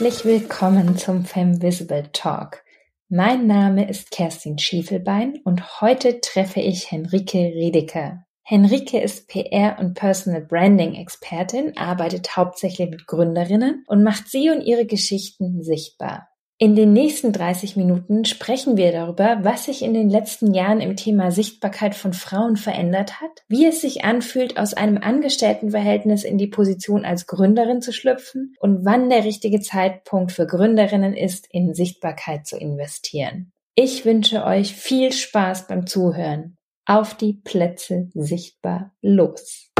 Herzlich willkommen zum Femvisible Talk. Mein Name ist Kerstin Schiefelbein und heute treffe ich Henrike Redeker. Henrike ist PR und Personal Branding Expertin, arbeitet hauptsächlich mit Gründerinnen und macht sie und ihre Geschichten sichtbar. In den nächsten 30 Minuten sprechen wir darüber, was sich in den letzten Jahren im Thema Sichtbarkeit von Frauen verändert hat, wie es sich anfühlt, aus einem Angestelltenverhältnis in die Position als Gründerin zu schlüpfen und wann der richtige Zeitpunkt für Gründerinnen ist, in Sichtbarkeit zu investieren. Ich wünsche euch viel Spaß beim Zuhören. Auf die Plätze sichtbar los.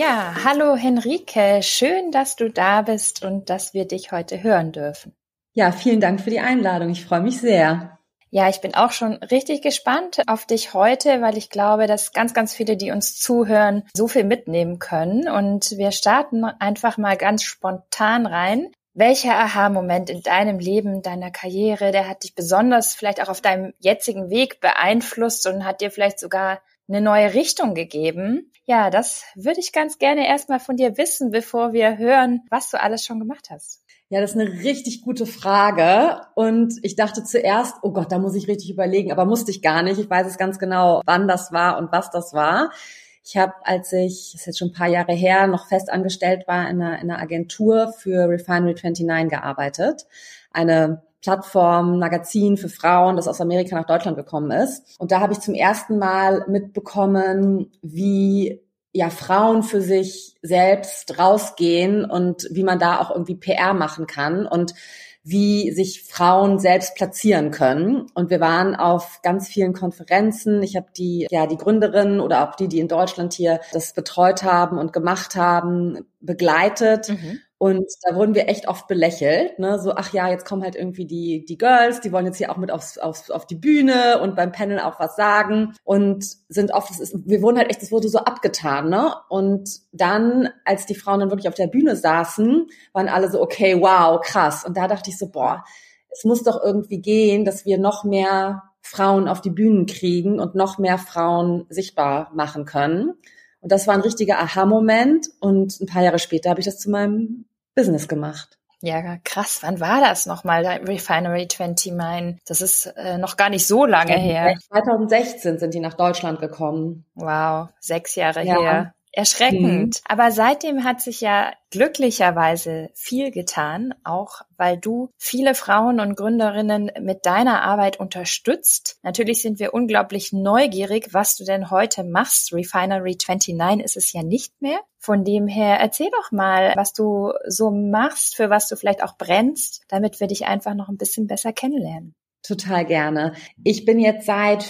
Ja, hallo Henrike, schön, dass du da bist und dass wir dich heute hören dürfen. Ja, vielen Dank für die Einladung. Ich freue mich sehr. Ja, ich bin auch schon richtig gespannt auf dich heute, weil ich glaube, dass ganz, ganz viele, die uns zuhören, so viel mitnehmen können. Und wir starten einfach mal ganz spontan rein. Welcher Aha-Moment in deinem Leben, deiner Karriere, der hat dich besonders vielleicht auch auf deinem jetzigen Weg beeinflusst und hat dir vielleicht sogar eine neue Richtung gegeben. Ja, das würde ich ganz gerne erstmal von dir wissen, bevor wir hören, was du alles schon gemacht hast. Ja, das ist eine richtig gute Frage. Und ich dachte zuerst, oh Gott, da muss ich richtig überlegen, aber musste ich gar nicht. Ich weiß es ganz genau, wann das war und was das war. Ich habe, als ich, das ist jetzt schon ein paar Jahre her, noch fest angestellt war in einer, in einer Agentur für Refinery 29 gearbeitet. Eine Plattform, Magazin für Frauen, das aus Amerika nach Deutschland gekommen ist. Und da habe ich zum ersten Mal mitbekommen, wie ja Frauen für sich selbst rausgehen und wie man da auch irgendwie PR machen kann und wie sich Frauen selbst platzieren können. Und wir waren auf ganz vielen Konferenzen. Ich habe die, ja, die Gründerinnen oder auch die, die in Deutschland hier das betreut haben und gemacht haben, begleitet. Mhm. Und da wurden wir echt oft belächelt, ne? So, ach ja, jetzt kommen halt irgendwie die, die Girls, die wollen jetzt hier auch mit aufs, aufs, auf die Bühne und beim Panel auch was sagen und sind oft, ist, wir wurden halt echt, das wurde so abgetan, ne? Und dann, als die Frauen dann wirklich auf der Bühne saßen, waren alle so, okay, wow, krass. Und da dachte ich so, boah, es muss doch irgendwie gehen, dass wir noch mehr Frauen auf die Bühnen kriegen und noch mehr Frauen sichtbar machen können. Und das war ein richtiger Aha-Moment. Und ein paar Jahre später habe ich das zu meinem Business gemacht. Ja, krass. Wann war das nochmal, Refinery 20 Mine? Das ist äh, noch gar nicht so lange her. 2016 sind die nach Deutschland gekommen. Wow, sechs Jahre ja. her. Erschreckend. Mhm. Aber seitdem hat sich ja glücklicherweise viel getan, auch weil du viele Frauen und Gründerinnen mit deiner Arbeit unterstützt. Natürlich sind wir unglaublich neugierig, was du denn heute machst. Refinery 29 ist es ja nicht mehr. Von dem her erzähl doch mal, was du so machst, für was du vielleicht auch brennst, damit wir dich einfach noch ein bisschen besser kennenlernen. Total gerne. Ich bin jetzt seit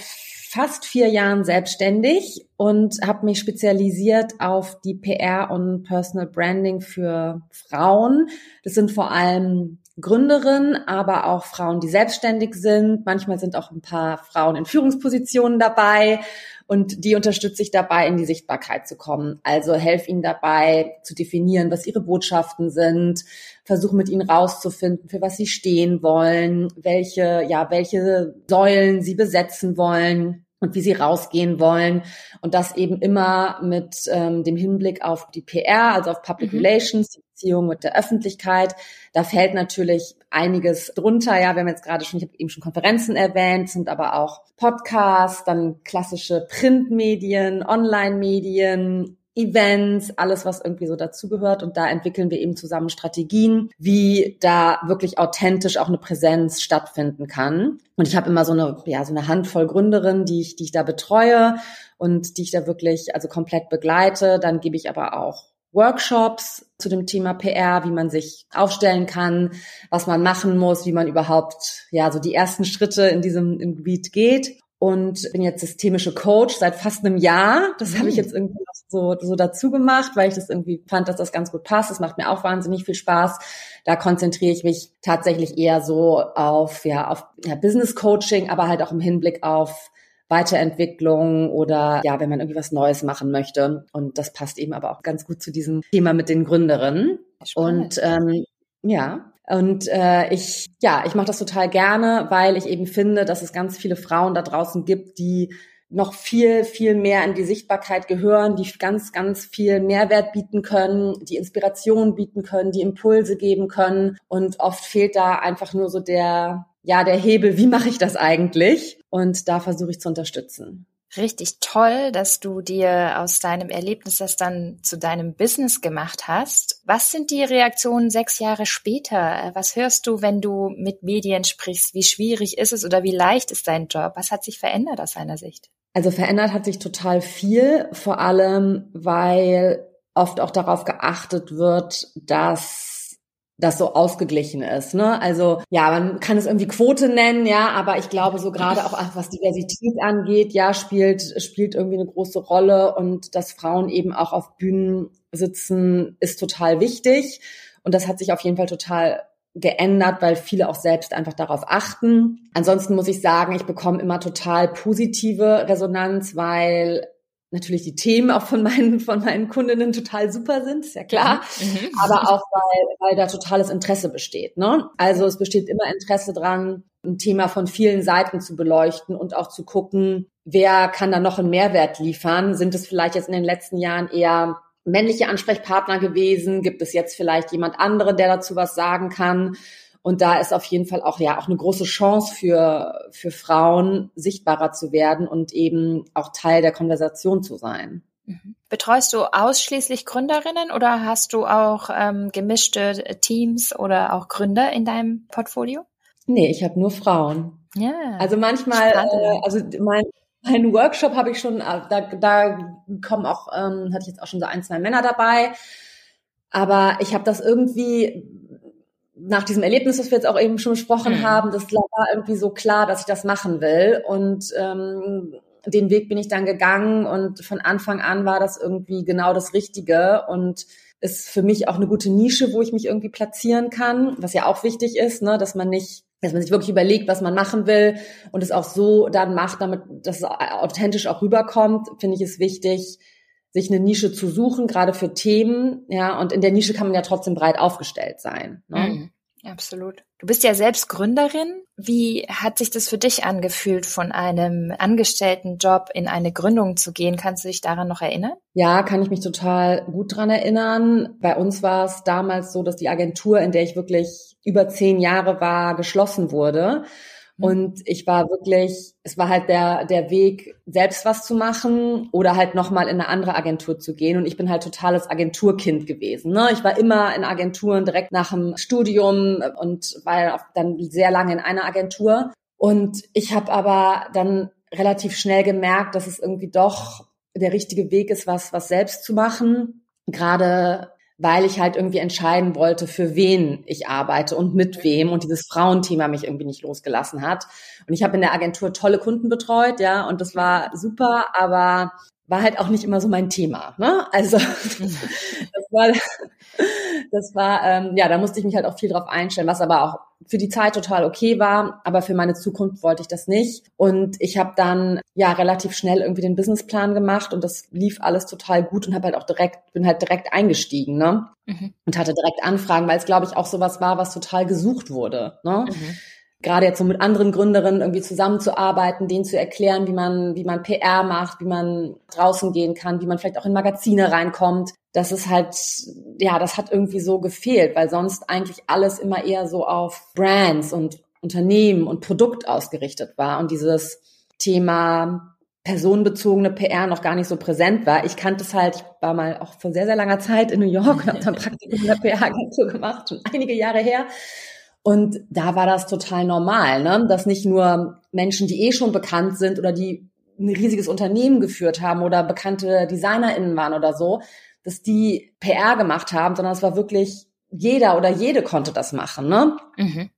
fast vier Jahren selbstständig und habe mich spezialisiert auf die PR und Personal Branding für Frauen. Das sind vor allem Gründerinnen, aber auch Frauen, die selbstständig sind. Manchmal sind auch ein paar Frauen in Führungspositionen dabei und die unterstütze ich dabei, in die Sichtbarkeit zu kommen. Also helfe ihnen dabei zu definieren, was ihre Botschaften sind, versuche mit ihnen rauszufinden, für was sie stehen wollen, welche, ja, welche Säulen sie besetzen wollen und wie sie rausgehen wollen und das eben immer mit ähm, dem Hinblick auf die PR, also auf Public mhm. Relations, die Beziehung mit der Öffentlichkeit. Da fällt natürlich einiges drunter. Ja, wir haben jetzt gerade schon, ich habe eben schon Konferenzen erwähnt, sind aber auch Podcasts, dann klassische Printmedien, Online-Medien, Events, alles, was irgendwie so dazugehört. Und da entwickeln wir eben zusammen Strategien, wie da wirklich authentisch auch eine Präsenz stattfinden kann. Und ich habe immer so eine, ja, so eine Handvoll Gründerinnen, die ich, die ich da betreue und die ich da wirklich also komplett begleite. Dann gebe ich aber auch Workshops zu dem Thema PR, wie man sich aufstellen kann, was man machen muss, wie man überhaupt ja so die ersten Schritte in diesem im Gebiet geht und bin jetzt systemische Coach seit fast einem Jahr. Das habe ich mhm. jetzt irgendwie so, so dazu gemacht, weil ich das irgendwie fand, dass das ganz gut passt. Das macht mir auch wahnsinnig viel Spaß. Da konzentriere ich mich tatsächlich eher so auf, ja, auf ja, Business Coaching, aber halt auch im Hinblick auf Weiterentwicklung oder ja, wenn man irgendwie was Neues machen möchte. Und das passt eben aber auch ganz gut zu diesem Thema mit den Gründerinnen. Spannend. Und ähm, ja, und äh, ich, ja, ich mache das total gerne, weil ich eben finde, dass es ganz viele Frauen da draußen gibt, die noch viel, viel mehr in die Sichtbarkeit gehören, die ganz, ganz viel Mehrwert bieten können, die Inspiration bieten können, die Impulse geben können. Und oft fehlt da einfach nur so der, ja, der Hebel, wie mache ich das eigentlich? Und da versuche ich zu unterstützen richtig toll, dass du dir aus deinem Erlebnis das dann zu deinem Business gemacht hast. Was sind die Reaktionen sechs Jahre später? Was hörst du, wenn du mit Medien sprichst? Wie schwierig ist es oder wie leicht ist dein Job? Was hat sich verändert aus deiner Sicht? Also verändert hat sich total viel, vor allem weil oft auch darauf geachtet wird, dass das so ausgeglichen ist. Ne? Also ja, man kann es irgendwie Quote nennen, ja, aber ich glaube so gerade auch was Diversität angeht, ja, spielt spielt irgendwie eine große Rolle und dass Frauen eben auch auf Bühnen sitzen, ist total wichtig und das hat sich auf jeden Fall total geändert, weil viele auch selbst einfach darauf achten. Ansonsten muss ich sagen, ich bekomme immer total positive Resonanz, weil natürlich die Themen auch von meinen, von meinen Kundinnen total super sind, ist ja klar. Mhm. mhm. Aber auch, weil, weil da totales Interesse besteht. Ne? Also es besteht immer Interesse dran, ein Thema von vielen Seiten zu beleuchten und auch zu gucken, wer kann da noch einen Mehrwert liefern? Sind es vielleicht jetzt in den letzten Jahren eher männliche Ansprechpartner gewesen? Gibt es jetzt vielleicht jemand anderen, der dazu was sagen kann? Und da ist auf jeden Fall auch ja auch eine große Chance für für Frauen sichtbarer zu werden und eben auch Teil der Konversation zu sein. Mhm. Betreust du ausschließlich Gründerinnen oder hast du auch ähm, gemischte Teams oder auch Gründer in deinem Portfolio? Nee, ich habe nur Frauen. Ja. Also manchmal, äh, also mein, mein Workshop habe ich schon, äh, da, da kommen auch, ähm, hatte ich jetzt auch schon so ein, zwei Männer dabei. Aber ich habe das irgendwie nach diesem Erlebnis, das wir jetzt auch eben schon besprochen mhm. haben, das war irgendwie so klar, dass ich das machen will. Und ähm, den Weg bin ich dann gegangen und von Anfang an war das irgendwie genau das Richtige und ist für mich auch eine gute Nische, wo ich mich irgendwie platzieren kann, was ja auch wichtig ist, ne, dass man nicht dass man sich wirklich überlegt, was man machen will und es auch so dann macht, damit dass es authentisch auch rüberkommt, finde ich es wichtig, sich eine Nische zu suchen, gerade für Themen, ja, und in der Nische kann man ja trotzdem breit aufgestellt sein. Ne? Mhm. Absolut. Du bist ja selbst Gründerin. Wie hat sich das für dich angefühlt, von einem angestellten Job in eine Gründung zu gehen? Kannst du dich daran noch erinnern? Ja, kann ich mich total gut dran erinnern. Bei uns war es damals so, dass die Agentur, in der ich wirklich über zehn Jahre war, geschlossen wurde. Mhm. Und ich war wirklich, es war halt der, der Weg, selbst was zu machen oder halt nochmal in eine andere Agentur zu gehen. Und ich bin halt totales Agenturkind gewesen. Ne? Ich war immer in Agenturen direkt nach dem Studium und war dann sehr lange in einer Agentur. Und ich habe aber dann relativ schnell gemerkt, dass es irgendwie doch der richtige Weg ist, was, was selbst zu machen. Gerade weil ich halt irgendwie entscheiden wollte, für wen ich arbeite und mit wem und dieses Frauenthema mich irgendwie nicht losgelassen hat. Und ich habe in der Agentur tolle Kunden betreut, ja, und das war super, aber war halt auch nicht immer so mein Thema. Ne? Also das war, das war ähm, ja, da musste ich mich halt auch viel drauf einstellen, was aber auch für die Zeit total okay war, aber für meine Zukunft wollte ich das nicht. Und ich habe dann ja relativ schnell irgendwie den Businessplan gemacht und das lief alles total gut und habe halt auch direkt, bin halt direkt eingestiegen, ne? Mhm. Und hatte direkt Anfragen, weil es, glaube ich, auch sowas war, was total gesucht wurde. Ne? Mhm gerade jetzt so mit anderen Gründerinnen irgendwie zusammenzuarbeiten, denen zu erklären, wie man, wie man PR macht, wie man draußen gehen kann, wie man vielleicht auch in Magazine reinkommt. Das ist halt, ja, das hat irgendwie so gefehlt, weil sonst eigentlich alles immer eher so auf Brands und Unternehmen und Produkt ausgerichtet war und dieses Thema personenbezogene PR noch gar nicht so präsent war. Ich kannte es halt, ich war mal auch vor sehr, sehr langer Zeit in New York und habe dann Praktikum in der PR-Agentur gemacht, schon einige Jahre her. Und da war das total normal, ne? dass nicht nur Menschen, die eh schon bekannt sind oder die ein riesiges Unternehmen geführt haben oder bekannte DesignerInnen waren oder so, dass die PR gemacht haben, sondern es war wirklich jeder oder jede konnte das machen. Ne? Mhm.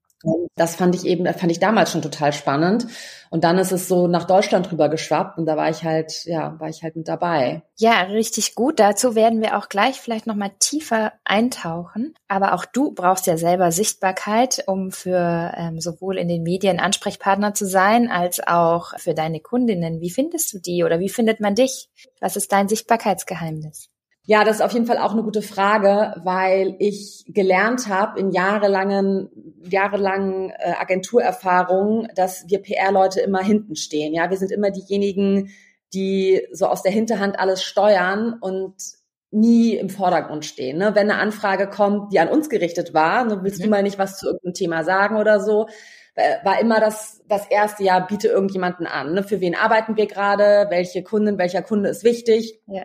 Das fand ich eben, fand ich damals schon total spannend. Und dann ist es so nach Deutschland rüber geschwappt und da war ich halt, ja, war ich halt mit dabei. Ja, richtig gut. Dazu werden wir auch gleich vielleicht nochmal tiefer eintauchen. Aber auch du brauchst ja selber Sichtbarkeit, um für ähm, sowohl in den Medien Ansprechpartner zu sein, als auch für deine Kundinnen. Wie findest du die oder wie findet man dich? Was ist dein Sichtbarkeitsgeheimnis? Ja, das ist auf jeden Fall auch eine gute Frage, weil ich gelernt habe in jahrelangen, jahrelangen äh, Agenturerfahrungen, dass wir PR-Leute immer hinten stehen. Ja, wir sind immer diejenigen, die so aus der Hinterhand alles steuern und nie im Vordergrund stehen. Ne? Wenn eine Anfrage kommt, die an uns gerichtet war, ne, willst mhm. du mal nicht was zu irgendeinem Thema sagen oder so, äh, war immer das, das erste Jahr, biete irgendjemanden an. Ne? Für wen arbeiten wir gerade? Welche Kunden, welcher Kunde ist wichtig? Ja.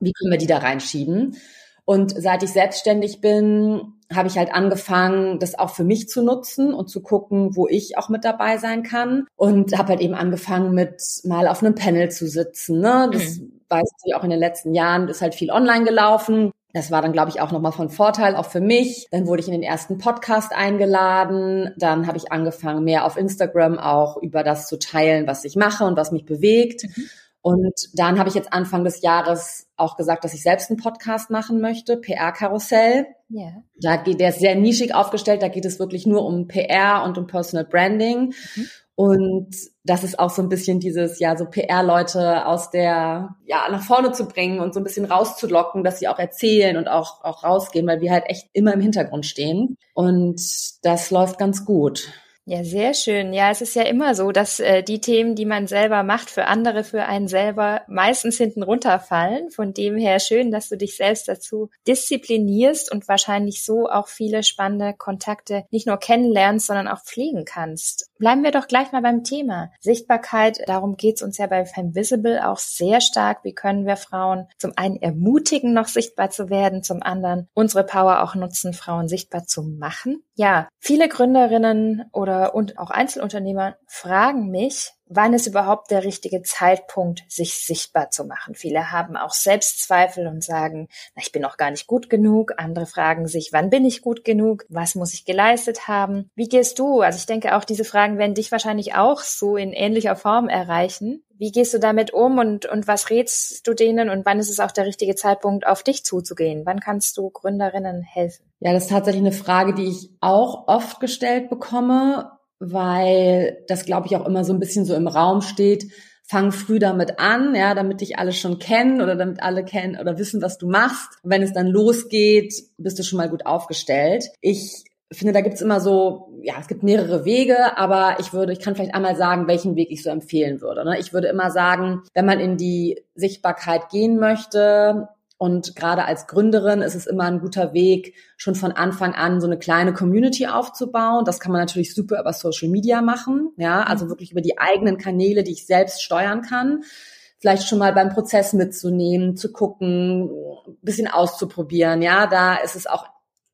Wie können wir die da reinschieben? Und seit ich selbstständig bin, habe ich halt angefangen, das auch für mich zu nutzen und zu gucken, wo ich auch mit dabei sein kann. Und habe halt eben angefangen, mit mal auf einem Panel zu sitzen. Ne? Das mhm. weiß ich auch in den letzten Jahren, ist halt viel online gelaufen. Das war dann, glaube ich, auch nochmal von Vorteil, auch für mich. Dann wurde ich in den ersten Podcast eingeladen. Dann habe ich angefangen, mehr auf Instagram auch über das zu teilen, was ich mache und was mich bewegt. Mhm. Und dann habe ich jetzt Anfang des Jahres auch gesagt, dass ich selbst einen Podcast machen möchte, PR-Karussell. Yeah. Da geht der ist sehr nischig aufgestellt, da geht es wirklich nur um PR und um Personal Branding. Mhm. Und das ist auch so ein bisschen dieses, ja, so PR-Leute aus der, ja, nach vorne zu bringen und so ein bisschen rauszulocken, dass sie auch erzählen und auch, auch rausgehen, weil wir halt echt immer im Hintergrund stehen. Und das läuft ganz gut. Ja, sehr schön. Ja, es ist ja immer so, dass äh, die Themen, die man selber macht, für andere, für einen selber meistens hinten runterfallen. Von dem her schön, dass du dich selbst dazu disziplinierst und wahrscheinlich so auch viele spannende Kontakte nicht nur kennenlernst, sondern auch pflegen kannst. Bleiben wir doch gleich mal beim Thema. Sichtbarkeit, darum geht's uns ja bei Femvisible auch sehr stark. Wie können wir Frauen zum einen ermutigen, noch sichtbar zu werden, zum anderen unsere Power auch nutzen, Frauen sichtbar zu machen? Ja, viele Gründerinnen oder und auch Einzelunternehmer fragen mich, wann ist überhaupt der richtige Zeitpunkt, sich sichtbar zu machen. Viele haben auch Selbstzweifel und sagen, na, ich bin noch gar nicht gut genug. Andere fragen sich, wann bin ich gut genug? Was muss ich geleistet haben? Wie gehst du? Also ich denke auch, diese Fragen werden dich wahrscheinlich auch so in ähnlicher Form erreichen. Wie gehst du damit um und, und was rätst du denen und wann ist es auch der richtige Zeitpunkt, auf dich zuzugehen? Wann kannst du Gründerinnen helfen? Ja, das ist tatsächlich eine Frage, die ich auch oft gestellt bekomme weil das, glaube ich, auch immer so ein bisschen so im Raum steht. Fang früh damit an, ja, damit dich alle schon kennen oder damit alle kennen oder wissen, was du machst. Und wenn es dann losgeht, bist du schon mal gut aufgestellt. Ich finde, da gibt's immer so, ja, es gibt mehrere Wege, aber ich würde, ich kann vielleicht einmal sagen, welchen Weg ich so empfehlen würde. Ne? Ich würde immer sagen, wenn man in die Sichtbarkeit gehen möchte, und gerade als Gründerin ist es immer ein guter Weg, schon von Anfang an so eine kleine Community aufzubauen. Das kann man natürlich super über Social Media machen. Ja, also mhm. wirklich über die eigenen Kanäle, die ich selbst steuern kann. Vielleicht schon mal beim Prozess mitzunehmen, zu gucken, ein bisschen auszuprobieren. Ja, da ist es auch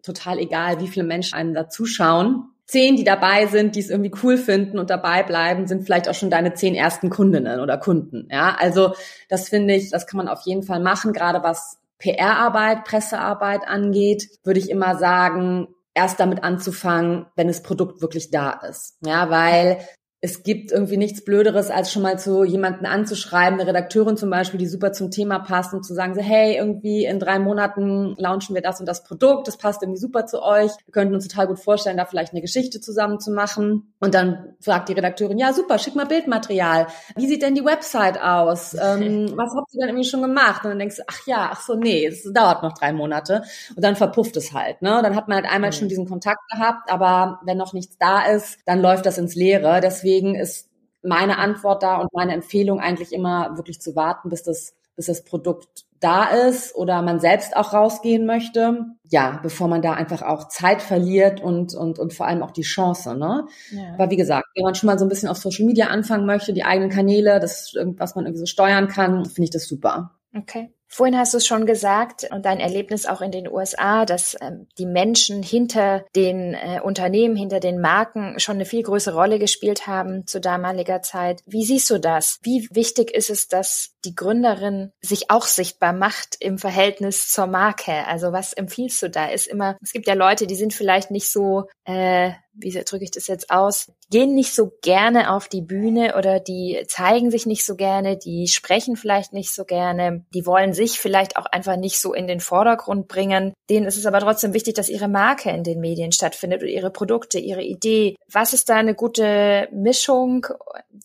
total egal, wie viele Menschen einem da zuschauen. Zehn, die dabei sind, die es irgendwie cool finden und dabei bleiben, sind vielleicht auch schon deine zehn ersten Kundinnen oder Kunden. Ja, also das finde ich, das kann man auf jeden Fall machen, gerade was PR-Arbeit, Pressearbeit angeht, würde ich immer sagen, erst damit anzufangen, wenn das Produkt wirklich da ist. Ja, weil es gibt irgendwie nichts Blöderes, als schon mal zu jemanden anzuschreiben, eine Redakteurin zum Beispiel, die super zum Thema passt und zu sagen, so, hey, irgendwie in drei Monaten launchen wir das und das Produkt, das passt irgendwie super zu euch. Wir könnten uns total gut vorstellen, da vielleicht eine Geschichte zusammen zu machen. Und dann fragt die Redakteurin, ja, super, schick mal Bildmaterial. Wie sieht denn die Website aus? Ähm, was habt ihr denn irgendwie schon gemacht? Und dann denkst du, ach ja, ach so, nee, es dauert noch drei Monate. Und dann verpufft es halt, ne? Dann hat man halt einmal mhm. schon diesen Kontakt gehabt, aber wenn noch nichts da ist, dann läuft das ins Leere. Deswegen deswegen ist meine Antwort da und meine Empfehlung eigentlich immer wirklich zu warten, bis das, bis das Produkt da ist oder man selbst auch rausgehen möchte. Ja, bevor man da einfach auch Zeit verliert und, und, und vor allem auch die Chance, ne? Ja. Aber wie gesagt, wenn man schon mal so ein bisschen auf Social Media anfangen möchte, die eigenen Kanäle, das, was man irgendwie so steuern kann, finde ich das super. Okay. Vorhin hast du es schon gesagt und dein Erlebnis auch in den USA, dass ähm, die Menschen hinter den äh, Unternehmen, hinter den Marken schon eine viel größere Rolle gespielt haben zu damaliger Zeit. Wie siehst du das? Wie wichtig ist es, dass die Gründerin sich auch sichtbar macht im Verhältnis zur Marke? Also was empfiehlst du da? Ist immer, es gibt ja Leute, die sind vielleicht nicht so äh, wie drücke ich das jetzt aus, gehen nicht so gerne auf die Bühne oder die zeigen sich nicht so gerne, die sprechen vielleicht nicht so gerne, die wollen sich vielleicht auch einfach nicht so in den Vordergrund bringen. Denen ist es aber trotzdem wichtig, dass ihre Marke in den Medien stattfindet oder ihre Produkte, ihre Idee. Was ist da eine gute Mischung?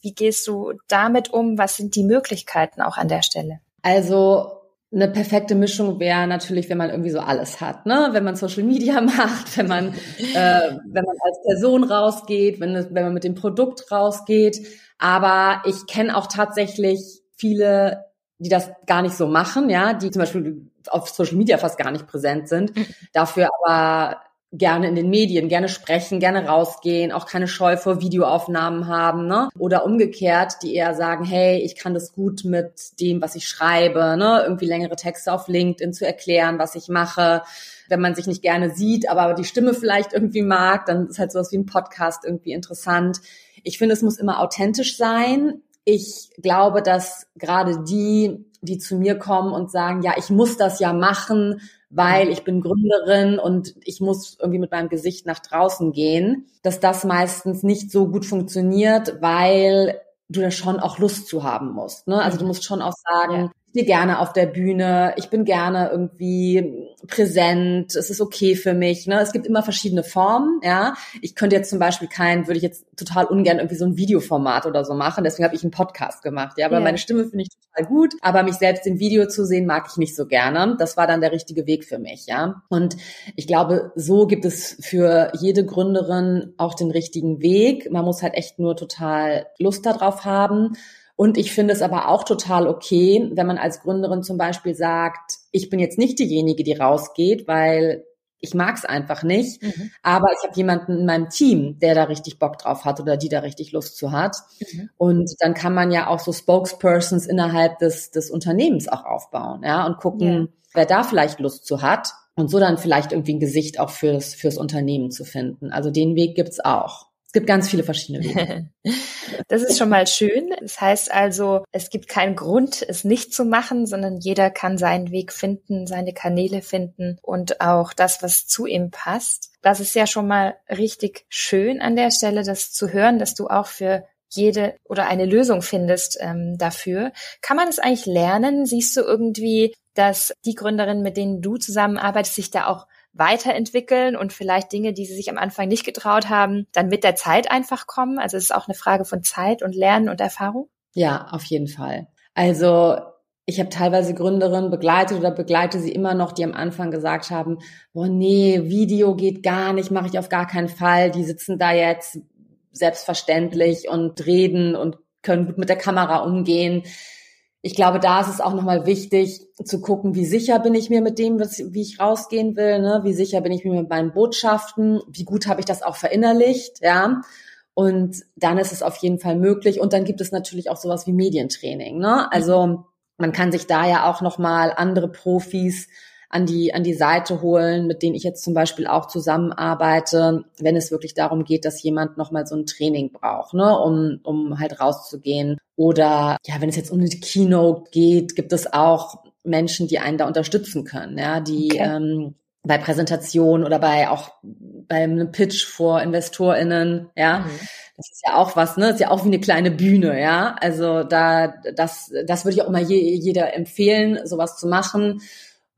Wie gehst du damit um? Was sind die Möglichkeiten auch an der Stelle? Also eine perfekte Mischung wäre natürlich, wenn man irgendwie so alles hat, ne? Wenn man Social Media macht, wenn man, äh, wenn man als Person rausgeht, wenn, wenn man mit dem Produkt rausgeht. Aber ich kenne auch tatsächlich viele, die das gar nicht so machen, ja, die zum Beispiel auf Social Media fast gar nicht präsent sind, mhm. dafür aber gerne in den Medien, gerne sprechen, gerne rausgehen, auch keine Scheu vor Videoaufnahmen haben, ne? Oder umgekehrt, die eher sagen, hey, ich kann das gut mit dem, was ich schreibe, ne? Irgendwie längere Texte auf LinkedIn zu erklären, was ich mache. Wenn man sich nicht gerne sieht, aber die Stimme vielleicht irgendwie mag, dann ist halt sowas wie ein Podcast irgendwie interessant. Ich finde, es muss immer authentisch sein. Ich glaube, dass gerade die, die zu mir kommen und sagen, ja, ich muss das ja machen, weil ich bin Gründerin und ich muss irgendwie mit meinem Gesicht nach draußen gehen, dass das meistens nicht so gut funktioniert, weil du da schon auch Lust zu haben musst. Ne? Also du mhm. musst schon auch sagen, stehe gerne auf der Bühne, ich bin gerne irgendwie präsent, es ist okay für mich. Ne? Es gibt immer verschiedene Formen, ja. Ich könnte jetzt zum Beispiel kein, würde ich jetzt total ungern irgendwie so ein Videoformat oder so machen, deswegen habe ich einen Podcast gemacht, ja. Aber yeah. meine Stimme finde ich total gut, aber mich selbst im Video zu sehen, mag ich nicht so gerne. Das war dann der richtige Weg für mich, ja. Und ich glaube, so gibt es für jede Gründerin auch den richtigen Weg. Man muss halt echt nur total Lust darauf haben und ich finde es aber auch total okay, wenn man als Gründerin zum Beispiel sagt, ich bin jetzt nicht diejenige, die rausgeht, weil ich mag es einfach nicht, mhm. aber ich habe jemanden in meinem Team, der da richtig Bock drauf hat oder die da richtig Lust zu hat. Mhm. Und dann kann man ja auch so Spokespersons innerhalb des, des Unternehmens auch aufbauen, ja, und gucken, yeah. wer da vielleicht Lust zu hat und so dann vielleicht irgendwie ein Gesicht auch fürs, fürs Unternehmen zu finden. Also den Weg gibt's auch. Es gibt ganz viele verschiedene Wege. Das ist schon mal schön. Das heißt also, es gibt keinen Grund, es nicht zu machen, sondern jeder kann seinen Weg finden, seine Kanäle finden und auch das, was zu ihm passt. Das ist ja schon mal richtig schön an der Stelle, das zu hören, dass du auch für jede oder eine Lösung findest ähm, dafür. Kann man es eigentlich lernen? Siehst du irgendwie, dass die Gründerinnen, mit denen du zusammenarbeitest, sich da auch weiterentwickeln und vielleicht Dinge, die sie sich am Anfang nicht getraut haben, dann mit der Zeit einfach kommen? Also es ist auch eine Frage von Zeit und Lernen und Erfahrung? Ja, auf jeden Fall. Also ich habe teilweise Gründerinnen begleitet oder begleite sie immer noch, die am Anfang gesagt haben, boah, nee, Video geht gar nicht, mache ich auf gar keinen Fall. Die sitzen da jetzt selbstverständlich und reden und können gut mit der Kamera umgehen ich glaube, da ist es auch nochmal wichtig zu gucken, wie sicher bin ich mir mit dem, wie ich rausgehen will, ne? wie sicher bin ich mir mit meinen Botschaften, wie gut habe ich das auch verinnerlicht, ja. Und dann ist es auf jeden Fall möglich. Und dann gibt es natürlich auch sowas wie Medientraining. Ne? Also man kann sich da ja auch nochmal andere Profis an die, an die Seite holen, mit denen ich jetzt zum Beispiel auch zusammenarbeite, wenn es wirklich darum geht, dass jemand nochmal so ein Training braucht, ne, um, um halt rauszugehen. Oder ja, wenn es jetzt um eine Keynote geht, gibt es auch Menschen, die einen da unterstützen können, ja, die okay. ähm, bei Präsentationen oder bei auch bei einem Pitch vor InvestorInnen, ja. Mhm. Das ist ja auch was, ne? Das ist ja auch wie eine kleine Bühne, ja. Also da, das, das würde ich auch mal je, jeder empfehlen, sowas zu machen.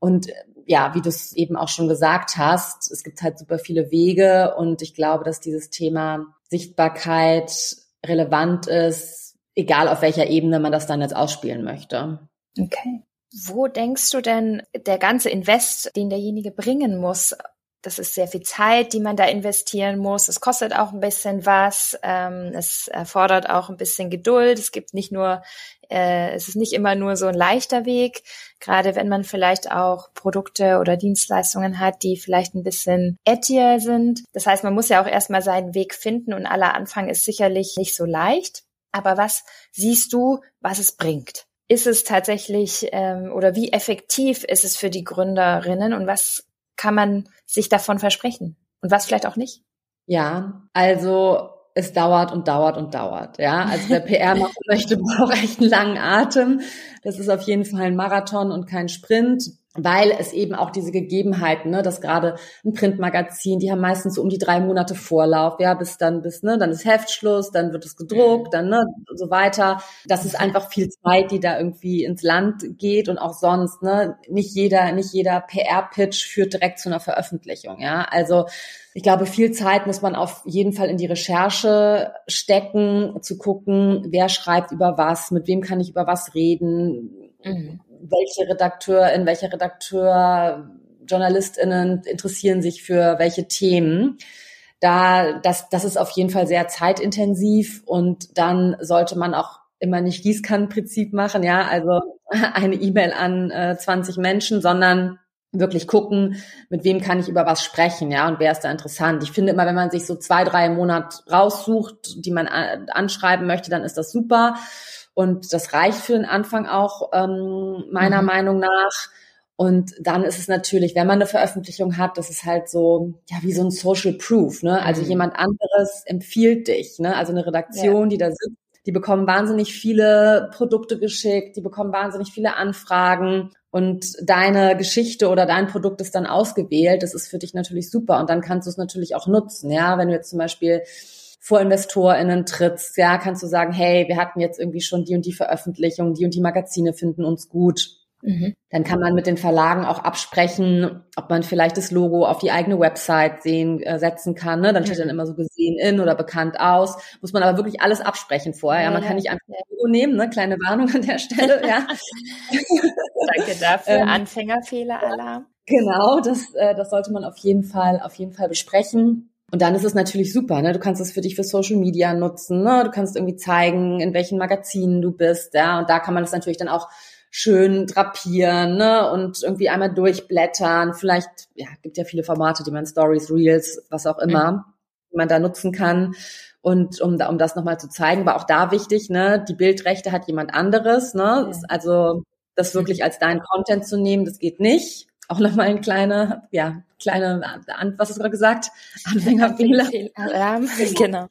Und ja, wie du es eben auch schon gesagt hast, es gibt halt super viele Wege und ich glaube, dass dieses Thema Sichtbarkeit relevant ist, egal auf welcher Ebene man das dann jetzt ausspielen möchte. Okay. Wo denkst du denn, der ganze Invest, den derjenige bringen muss, das ist sehr viel Zeit, die man da investieren muss. Es kostet auch ein bisschen was. Ähm, es erfordert auch ein bisschen Geduld. Es gibt nicht nur, äh, es ist nicht immer nur so ein leichter Weg. Gerade wenn man vielleicht auch Produkte oder Dienstleistungen hat, die vielleicht ein bisschen edgier sind. Das heißt, man muss ja auch erstmal seinen Weg finden und aller Anfang ist sicherlich nicht so leicht. Aber was siehst du, was es bringt? Ist es tatsächlich ähm, oder wie effektiv ist es für die Gründerinnen und was kann man sich davon versprechen? Und was vielleicht auch nicht? Ja, also es dauert und dauert und dauert. Ja, also wer PR machen möchte, braucht echt einen langen Atem. Das ist auf jeden Fall ein Marathon und kein Sprint weil es eben auch diese Gegebenheiten, ne, dass gerade ein Printmagazin, die haben meistens so um die drei Monate Vorlauf, ja, bis dann, bis, ne, dann ist Heftschluss, dann wird es gedruckt, mhm. dann, ne, so weiter. Das ist einfach viel Zeit, die da irgendwie ins Land geht und auch sonst, ne, nicht jeder, nicht jeder PR-Pitch führt direkt zu einer Veröffentlichung, ja. Also, ich glaube, viel Zeit muss man auf jeden Fall in die Recherche stecken, zu gucken, wer schreibt über was, mit wem kann ich über was reden, mhm welche Redakteur, in welcher Redakteur, JournalistInnen interessieren sich für welche Themen. Da, das, das ist auf jeden Fall sehr zeitintensiv und dann sollte man auch immer nicht Gießkannenprinzip machen, ja, also eine E-Mail an äh, 20 Menschen, sondern wirklich gucken, mit wem kann ich über was sprechen, ja, und wer ist da interessant. Ich finde immer, wenn man sich so zwei, drei im Monat raussucht, die man anschreiben möchte, dann ist das super. Und das reicht für den Anfang auch, ähm, meiner mhm. Meinung nach. Und dann ist es natürlich, wenn man eine Veröffentlichung hat, das ist halt so, ja, wie so ein Social Proof, ne? Also mhm. jemand anderes empfiehlt dich, ne? Also eine Redaktion, ja. die da sitzt, die bekommen wahnsinnig viele Produkte geschickt, die bekommen wahnsinnig viele Anfragen und deine Geschichte oder dein Produkt ist dann ausgewählt. Das ist für dich natürlich super und dann kannst du es natürlich auch nutzen, ja? Wenn du jetzt zum Beispiel vor InvestorInnen trittst, ja, kannst du sagen, hey, wir hatten jetzt irgendwie schon die und die Veröffentlichung, die und die Magazine finden uns gut Mhm. Dann kann man mit den Verlagen auch absprechen, ob man vielleicht das Logo auf die eigene Website sehen, äh, setzen kann. Ne? Dann steht mhm. dann immer so gesehen in oder bekannt aus. Muss man aber wirklich alles absprechen vorher. Ja, man kann nicht einfach ein Logo nehmen, ne? kleine Warnung an der Stelle. ja. Danke dafür. Ähm, Anfängerfehleralarm. Genau, das, äh, das sollte man auf jeden Fall, auf jeden Fall besprechen. Und dann ist es natürlich super, ne? Du kannst es für dich für Social Media nutzen, ne? Du kannst irgendwie zeigen, in welchen Magazinen du bist, ja. Und da kann man das natürlich dann auch schön drapieren ne? und irgendwie einmal durchblättern. Vielleicht, ja, gibt ja viele Formate, die man Stories, Reels, was auch immer, mhm. die man da nutzen kann. Und um, um das nochmal zu zeigen, war auch da wichtig, ne, die Bildrechte hat jemand anderes, ne? Ja. Also das wirklich als deinen Content zu nehmen, das geht nicht. Auch nochmal ein kleiner, ja, kleine, was hast du gerade gesagt? Anfängerfehler. Alarm, genau.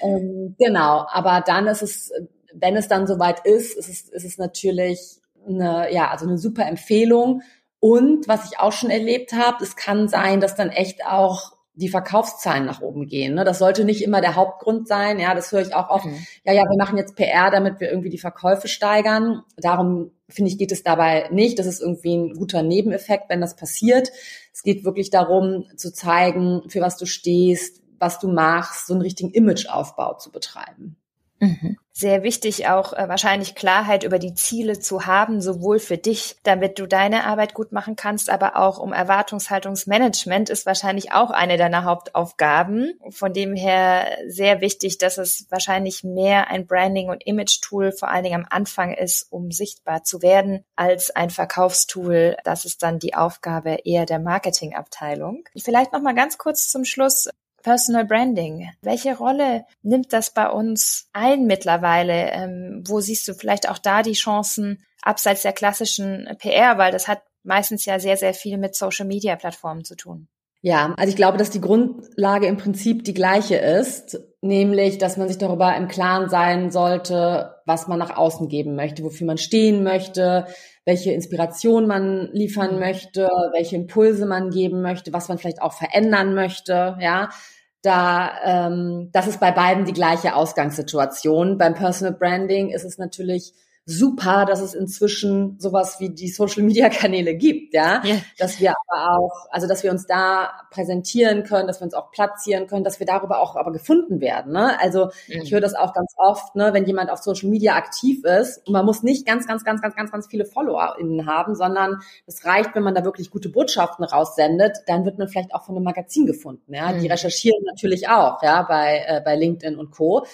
Ähm, genau, aber dann ist es, wenn es dann soweit ist, ist es, ist es natürlich eine, ja, also eine super Empfehlung. Und was ich auch schon erlebt habe, es kann sein, dass dann echt auch die Verkaufszahlen nach oben gehen. Ne? Das sollte nicht immer der Hauptgrund sein. Ja, das höre ich auch oft. Mhm. Ja, ja, wir machen jetzt PR, damit wir irgendwie die Verkäufe steigern. Darum finde ich, geht es dabei nicht. Das ist irgendwie ein guter Nebeneffekt, wenn das passiert. Es geht wirklich darum, zu zeigen, für was du stehst, was du machst, so einen richtigen Imageaufbau zu betreiben. Mhm. Sehr wichtig auch äh, wahrscheinlich Klarheit über die Ziele zu haben, sowohl für dich, damit du deine Arbeit gut machen kannst, aber auch um Erwartungshaltungsmanagement ist wahrscheinlich auch eine deiner Hauptaufgaben. Von dem her sehr wichtig, dass es wahrscheinlich mehr ein Branding- und Image-Tool vor allen Dingen am Anfang ist, um sichtbar zu werden, als ein Verkaufstool. Das ist dann die Aufgabe eher der Marketingabteilung. Vielleicht noch mal ganz kurz zum Schluss. Personal Branding. Welche Rolle nimmt das bei uns ein mittlerweile? Ähm, wo siehst du vielleicht auch da die Chancen abseits der klassischen PR, weil das hat meistens ja sehr, sehr viel mit Social Media Plattformen zu tun. Ja, also ich glaube, dass die Grundlage im Prinzip die gleiche ist, nämlich, dass man sich darüber im Klaren sein sollte, was man nach außen geben möchte, wofür man stehen möchte, welche Inspiration man liefern mhm. möchte, welche Impulse man geben möchte, was man vielleicht auch verändern möchte, ja. Da, ähm, das ist bei beiden die gleiche Ausgangssituation. Beim Personal Branding ist es natürlich super, dass es inzwischen sowas wie die Social Media Kanäle gibt, ja, ja. dass wir aber auch, also dass wir uns da präsentieren können, dass wir uns auch platzieren können, dass wir darüber auch aber gefunden werden, ne? Also mhm. ich höre das auch ganz oft, ne, wenn jemand auf Social Media aktiv ist, und man muss nicht ganz, ganz, ganz, ganz, ganz, ganz viele FollowerInnen haben, sondern es reicht, wenn man da wirklich gute Botschaften raussendet, dann wird man vielleicht auch von einem Magazin gefunden, ja. Mhm. Die recherchieren natürlich auch, ja, bei äh, bei LinkedIn und Co.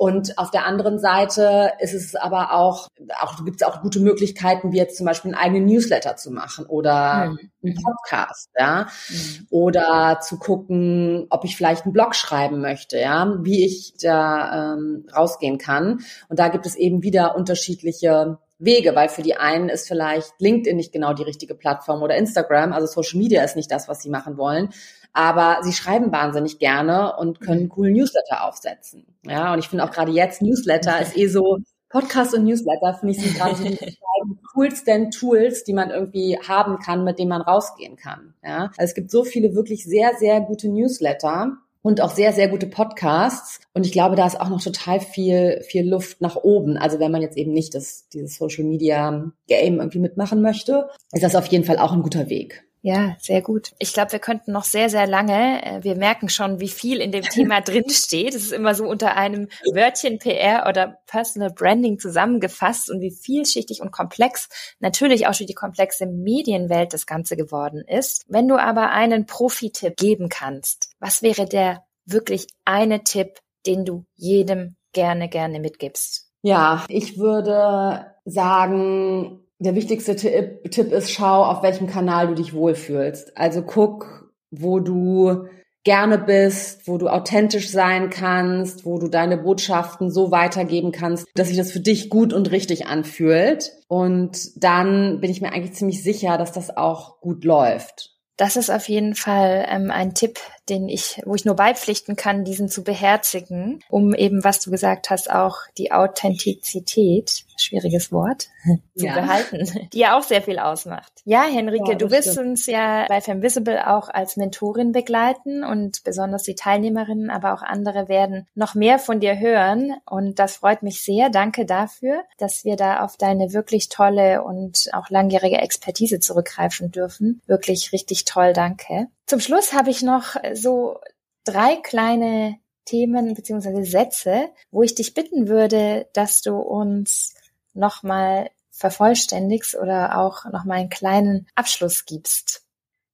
Und auf der anderen Seite ist es aber auch, auch gibt es auch gute Möglichkeiten, wie jetzt zum Beispiel einen eigenen Newsletter zu machen oder mhm. einen Podcast, ja, mhm. oder zu gucken, ob ich vielleicht einen Blog schreiben möchte, ja, wie ich da ähm, rausgehen kann. Und da gibt es eben wieder unterschiedliche Wege, weil für die einen ist vielleicht LinkedIn nicht genau die richtige Plattform oder Instagram, also Social Media ist nicht das, was sie machen wollen aber sie schreiben wahnsinnig gerne und können mhm. coolen Newsletter aufsetzen. Ja, und ich finde auch gerade jetzt Newsletter ist eh so, Podcast und Newsletter finde ich sind gerade so die coolsten Tools, die man irgendwie haben kann, mit denen man rausgehen kann. Ja, also es gibt so viele wirklich sehr, sehr gute Newsletter und auch sehr, sehr gute Podcasts. Und ich glaube, da ist auch noch total viel, viel Luft nach oben. Also wenn man jetzt eben nicht das, dieses Social Media Game irgendwie mitmachen möchte, ist das auf jeden Fall auch ein guter Weg. Ja, sehr gut. Ich glaube, wir könnten noch sehr, sehr lange, äh, wir merken schon, wie viel in dem Thema drin steht. Es ist immer so unter einem Wörtchen PR oder Personal Branding zusammengefasst und wie vielschichtig und komplex natürlich auch schon die komplexe Medienwelt das Ganze geworden ist. Wenn du aber einen Profi-Tipp geben kannst, was wäre der wirklich eine Tipp, den du jedem gerne, gerne mitgibst? Ja, ich würde sagen, der wichtigste Tipp, Tipp ist, schau, auf welchem Kanal du dich wohlfühlst. Also guck, wo du gerne bist, wo du authentisch sein kannst, wo du deine Botschaften so weitergeben kannst, dass sich das für dich gut und richtig anfühlt. Und dann bin ich mir eigentlich ziemlich sicher, dass das auch gut läuft. Das ist auf jeden Fall ähm, ein Tipp, den ich, wo ich nur beipflichten kann, diesen zu beherzigen, um eben, was du gesagt hast, auch die Authentizität, schwieriges Wort, zu ja. behalten, die ja auch sehr viel ausmacht. Ja, Henrike, ja, du wirst stimmt. uns ja bei Femvisible auch als Mentorin begleiten und besonders die Teilnehmerinnen, aber auch andere werden noch mehr von dir hören und das freut mich sehr. Danke dafür, dass wir da auf deine wirklich tolle und auch langjährige Expertise zurückgreifen dürfen. Wirklich richtig toll, danke. Zum Schluss habe ich noch so drei kleine Themen beziehungsweise Sätze, wo ich dich bitten würde, dass du uns nochmal vervollständigst oder auch nochmal einen kleinen Abschluss gibst.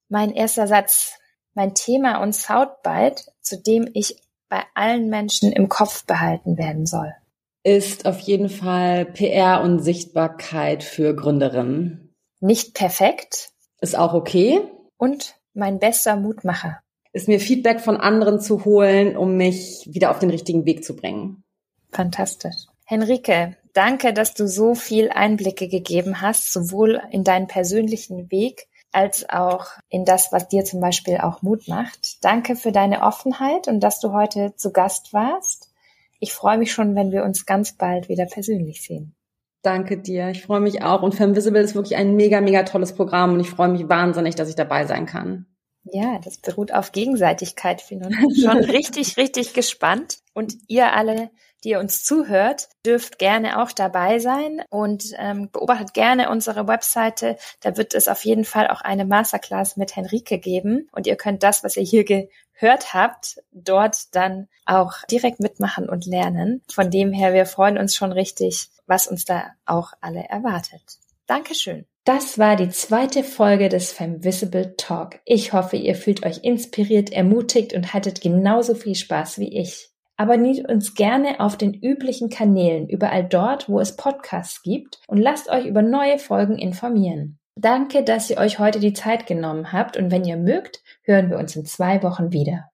Mein erster Satz, mein Thema und Soundbite, zu dem ich bei allen Menschen im Kopf behalten werden soll. Ist auf jeden Fall PR und Sichtbarkeit für Gründerinnen. Nicht perfekt. Ist auch okay. Und mein bester Mutmacher? Ist mir Feedback von anderen zu holen, um mich wieder auf den richtigen Weg zu bringen. Fantastisch. Henrike, danke, dass du so viel Einblicke gegeben hast, sowohl in deinen persönlichen Weg als auch in das, was dir zum Beispiel auch Mut macht. Danke für deine Offenheit und dass du heute zu Gast warst. Ich freue mich schon, wenn wir uns ganz bald wieder persönlich sehen. Danke dir. Ich freue mich auch. Und Femvisible ist wirklich ein mega, mega tolles Programm und ich freue mich wahnsinnig, dass ich dabei sein kann. Ja, das beruht auf Gegenseitigkeit. Bin schon richtig, richtig gespannt. Und ihr alle, die ihr uns zuhört, dürft gerne auch dabei sein und ähm, beobachtet gerne unsere Webseite. Da wird es auf jeden Fall auch eine Masterclass mit Henrike geben. Und ihr könnt das, was ihr hier gehört habt, dort dann auch direkt mitmachen und lernen. Von dem her, wir freuen uns schon richtig, was uns da auch alle erwartet. Dankeschön. Das war die zweite Folge des Femvisible Talk. Ich hoffe, ihr fühlt euch inspiriert, ermutigt und hattet genauso viel Spaß wie ich. Abonniert uns gerne auf den üblichen Kanälen, überall dort, wo es Podcasts gibt und lasst euch über neue Folgen informieren. Danke, dass ihr euch heute die Zeit genommen habt und wenn ihr mögt, hören wir uns in zwei Wochen wieder.